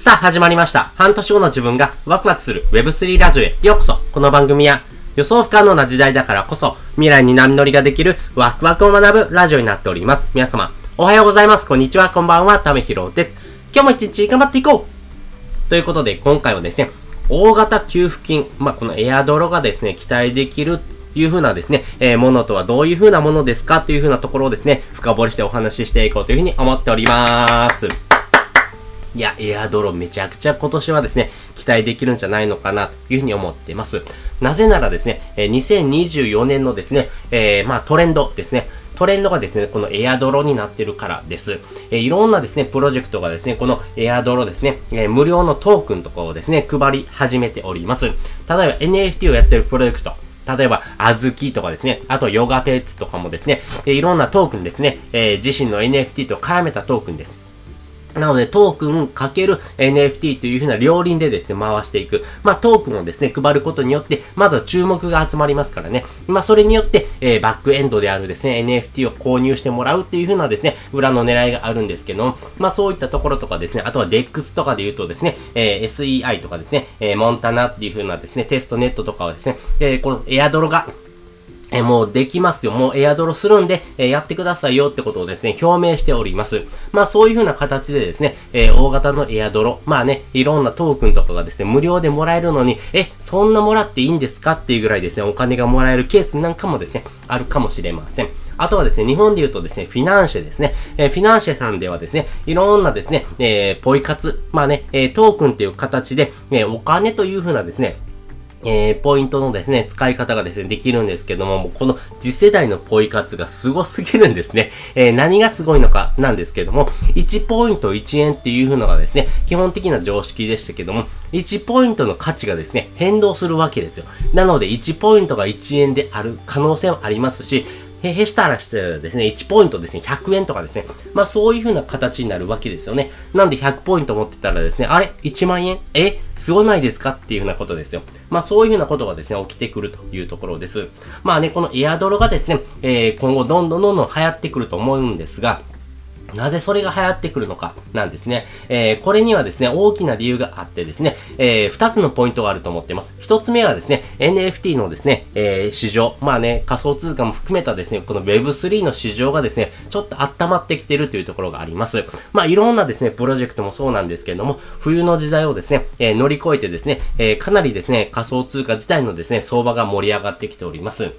さあ、始まりました。半年後の自分がワクワクする Web3 ラジオへようこそ。この番組は予想不可能な時代だからこそ未来に波乗りができるワクワクを学ぶラジオになっております。皆様、おはようございます。こんにちは。こんばんは。ためひろです。今日も一日頑張っていこうということで、今回はですね、大型給付金、まあ、このエアドロがですね、期待できるいう風なですね、えー、ものとはどういう風なものですかという風なところをですね、深掘りしてお話ししていこうという風に思っておりまーす。いや、エアドロめちゃくちゃ今年はですね、期待できるんじゃないのかなというふうに思っています。なぜならですね、2024年のですね、えーまあトレンドですね、トレンドがですね、このエアドロになってるからです。えーいろんなですね、プロジェクトがですね、このエアドロですね、えー無料のトークンとかをですね、配り始めております。例えば NFT をやってるプロジェクト、例えば、あずきとかですね、あとヨガペッツとかもですね、えーいろんなトークンですね、え自身の NFT と絡めたトークンです。なので、トークンかける NFT というふうな両輪でですね、回していく。まあ、トークンをですね、配ることによって、まずは注目が集まりますからね。まあ、それによって、えーバックエンドであるですね、NFT を購入してもらうっていうふうなですね、裏の狙いがあるんですけども、まあ、そういったところとかですね、あとは DEX とかで言うとですね、えー SEI とかですね、えーモンタナっていうふうなですね、テストネットとかはですね、えーこのエアドロが、えもうできますよ。もうエアドロするんで、えやってくださいよってことをですね、表明しております。まあそういう風な形でですね、えー大型のエアドロ、まあね、いろんなトークンとかがですね、無料でもらえるのに、え、そんなもらっていいんですかっていうぐらいですね、お金がもらえるケースなんかもですね、あるかもしれません。あとはですね、日本で言うとですね、フィナンシェですね。えーフィナンシェさんではですね、いろんなですね、えーポイ活、まあね、えトークンっていう形で、えお金という風なですね、えー、ポイントのですね、使い方がですね、できるんですけども、もうこの次世代のポイ活が凄すぎるんですね。えー、何がすごいのかなんですけども、1ポイント1円っていうのがですね、基本的な常識でしたけども、1ポイントの価値がですね、変動するわけですよ。なので、1ポイントが1円である可能性もありますし、へ、へしたらしてですね、1ポイントですね、100円とかですね。まあそういう風な形になるわけですよね。なんで100ポイント持ってたらですね、あれ ?1 万円えすごないですかっていう風なことですよ。まあそういう風なことがですね、起きてくるというところです。まあね、このエアドロがですね、えー、今後どんどんどんどん流行ってくると思うんですが、なぜそれが流行ってくるのかなんですね。えー、これにはですね、大きな理由があってですね、えー、二つのポイントがあると思っています。一つ目はですね、NFT のですね、えー、市場、まあね、仮想通貨も含めたですね、この Web3 の市場がですね、ちょっと温まってきてるというところがあります。まあいろんなですね、プロジェクトもそうなんですけれども、冬の時代をですね、えー、乗り越えてですね、え、かなりですね、仮想通貨自体のですね、相場が盛り上がってきております。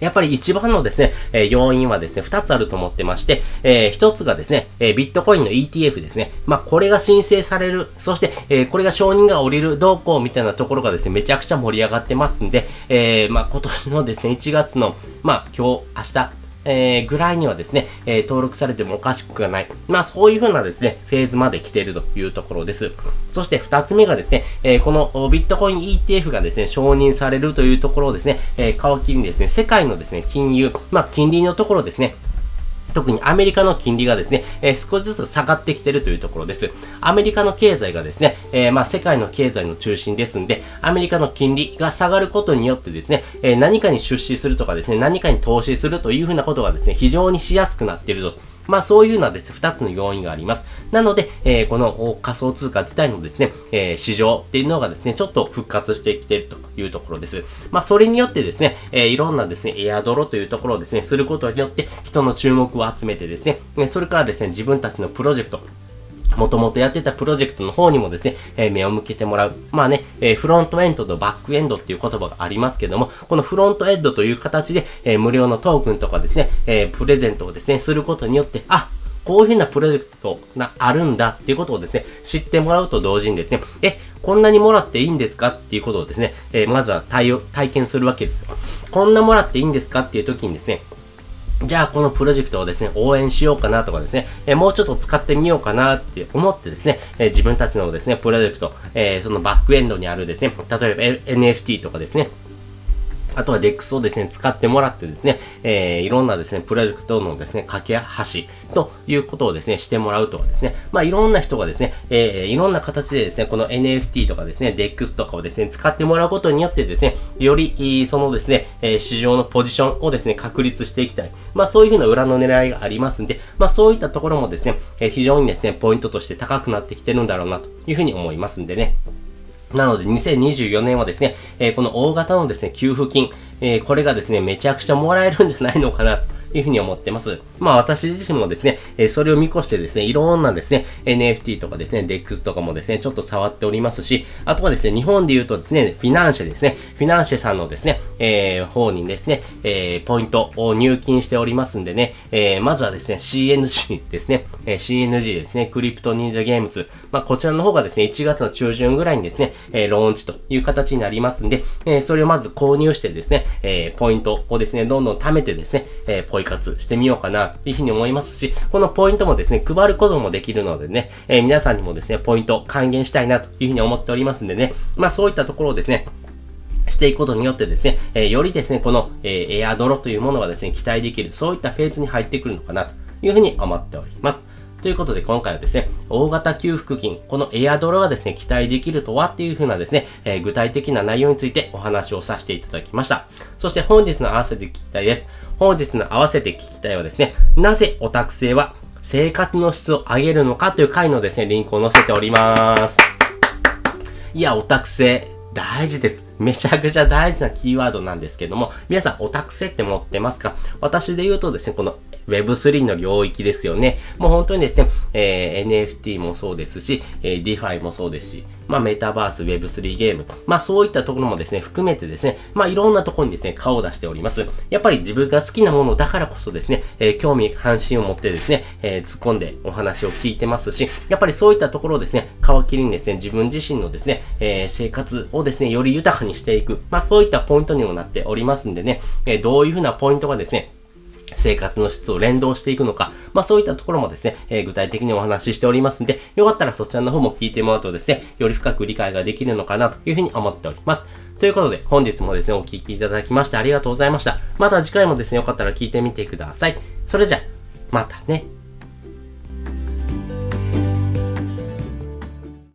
やっぱり一番のですね、え要因はですね、二つあると思ってまして、えー一つがですね、えビットコインの ETF ですね。まあ、これが申請される、そして、えこれが承認が降りるどうこうみたいなところがですね、めちゃくちゃ盛り上がってますんで、えーまあ、今年のですね、1月の、まあ、今日、明日、えーぐらいにはですね、えー登録されてもおかしくがない。まあそういうふうなですね、フェーズまで来ているというところです。そして二つ目がですね、えーこのビットコイン ETF がですね、承認されるというところをですね、えー皮切りにですね、世界のですね、金融、まあ金利のところですね、特にアメリカの金利がですね、えー少しずつ下がってきてるというところです。アメリカの経済がですね、えーまあ世界の経済の中心ですんで、アメリカの金利が下がることによってですね、えー何かに出資するとかですね、何かに投資するというふうなことがですね、非常にしやすくなっていると。まあそういうのはですね、二つの要因があります。なので、えーこの仮想通貨自体のですね、えー市場っていうのがですね、ちょっと復活してきているというところです。まあそれによってですね、えーいろんなですね、エアドロというところをですね、することによって人の注目を集めてですね、それからですね、自分たちのプロジェクト、もともとやってたプロジェクトの方にもですね、えー目を向けてもらう。まあね、えーフロントエンドとバックエンドっていう言葉がありますけども、このフロントエンドという形で、えー無料のトークンとかですね、えプレゼントをですね、することによって、あ、こういうふうなプロジェクトがあるんだっていうことをですね、知ってもらうと同時にですね、え、こんなにもらっていいんですかっていうことをですね、えまずは対応、体験するわけですよ。こんなもらっていいんですかっていう時にですね、じゃあこのプロジェクトをですね、応援しようかなとかですね、えもうちょっと使ってみようかなって思ってですね、え自分たちのですね、プロジェクト、えそのバックエンドにあるですね、例えば NFT とかですね、あとは DEX をですね、使ってもらってですね、えー、いろんなですね、プロジェクトのですね、架け橋ということをですね、してもらうとかですね、まあいろんな人がですね、えー、いろんな形でですね、この NFT とかですね、DEX とかをですね、使ってもらうことによってですね、より、そのですね、え、市場のポジションをですね、確立していきたい。まあそういうふうな裏の狙いがありますんで、まあそういったところもですね、え、非常にですね、ポイントとして高くなってきてるんだろうなというふうに思いますんでね。なので、2024年はですね、えー、この大型のですね、給付金、えー、これがですね、めちゃくちゃもらえるんじゃないのかな、というふうに思ってます。まあ私自身もですね、えそれを見越してですね、いろんなですね、NFT とかですね、DEX とかもですね、ちょっと触っておりますし、あとはですね、日本で言うとですね、フィナンシェですね、フィナンシェさんのですね、えー、方にですね、えー、ポイントを入金しておりますんでね、えー、まずはですね、CNG ですね、え、CNG ですね、クリプト忍者ゲームズ。まあこちらの方がですね、1月の中旬ぐらいにですね、え、ローンチという形になりますんで、え、それをまず購入してですね、え、ポイントをですね、どんどん貯めてですね、え、ポイ活してみようかな、というふうに思いますし、このポイントもですね、配ることもできるのでね、えー、皆さんにもですね、ポイント還元したいな、というふうに思っておりますんでね、まあそういったところをですね、していくことによってですね、えー、よりですね、この、えー、エアドロというものがですね、期待できる、そういったフェーズに入ってくるのかな、というふうに思っております。ということで今回はですね、大型給付金、このエアドロがですね、期待できるとはっていう風なですね、えー、具体的な内容についてお話をさせていただきました。そして本日の合わせて聞きたいです。本日の合わせて聞きたいはですね、なぜオタク性は生活の質を上げるのかという回のですね、リンクを載せております。いや、オタク性、大事です。めちゃくちゃ大事なキーワードなんですけども、皆さんオタク性って持ってますか？私で言うとですね、この Web3 の領域ですよね。もう本当にですね、えー、NFT もそうですし、えー、DeFi もそうですし、まあメタバース Web3 ゲーム、まあそういったところもですね、含めてですね、まあいろんなところにですね、顔を出しております。やっぱり自分が好きなものだからこそですね、えー、興味関心を持ってですね、えー、突っ込んでお話を聞いてますし、やっぱりそういったところをですね、皮切りにですね、自分自身のですね、えー、生活をですね、より豊かにしていく、まあそういったポイントにもなっておりますんでね、え、どういうふうなポイントがですね、生活の質を連動していくのか、まあそういったところもですね、えー、具体的にお話ししておりますんで、よかったらそちらの方も聞いてもらうとですね、より深く理解ができるのかなというふうに思っております。ということで、本日もですね、お聴きいただきましてありがとうございました。また次回もですね、よかったら聞いてみてください。それじゃ、またね。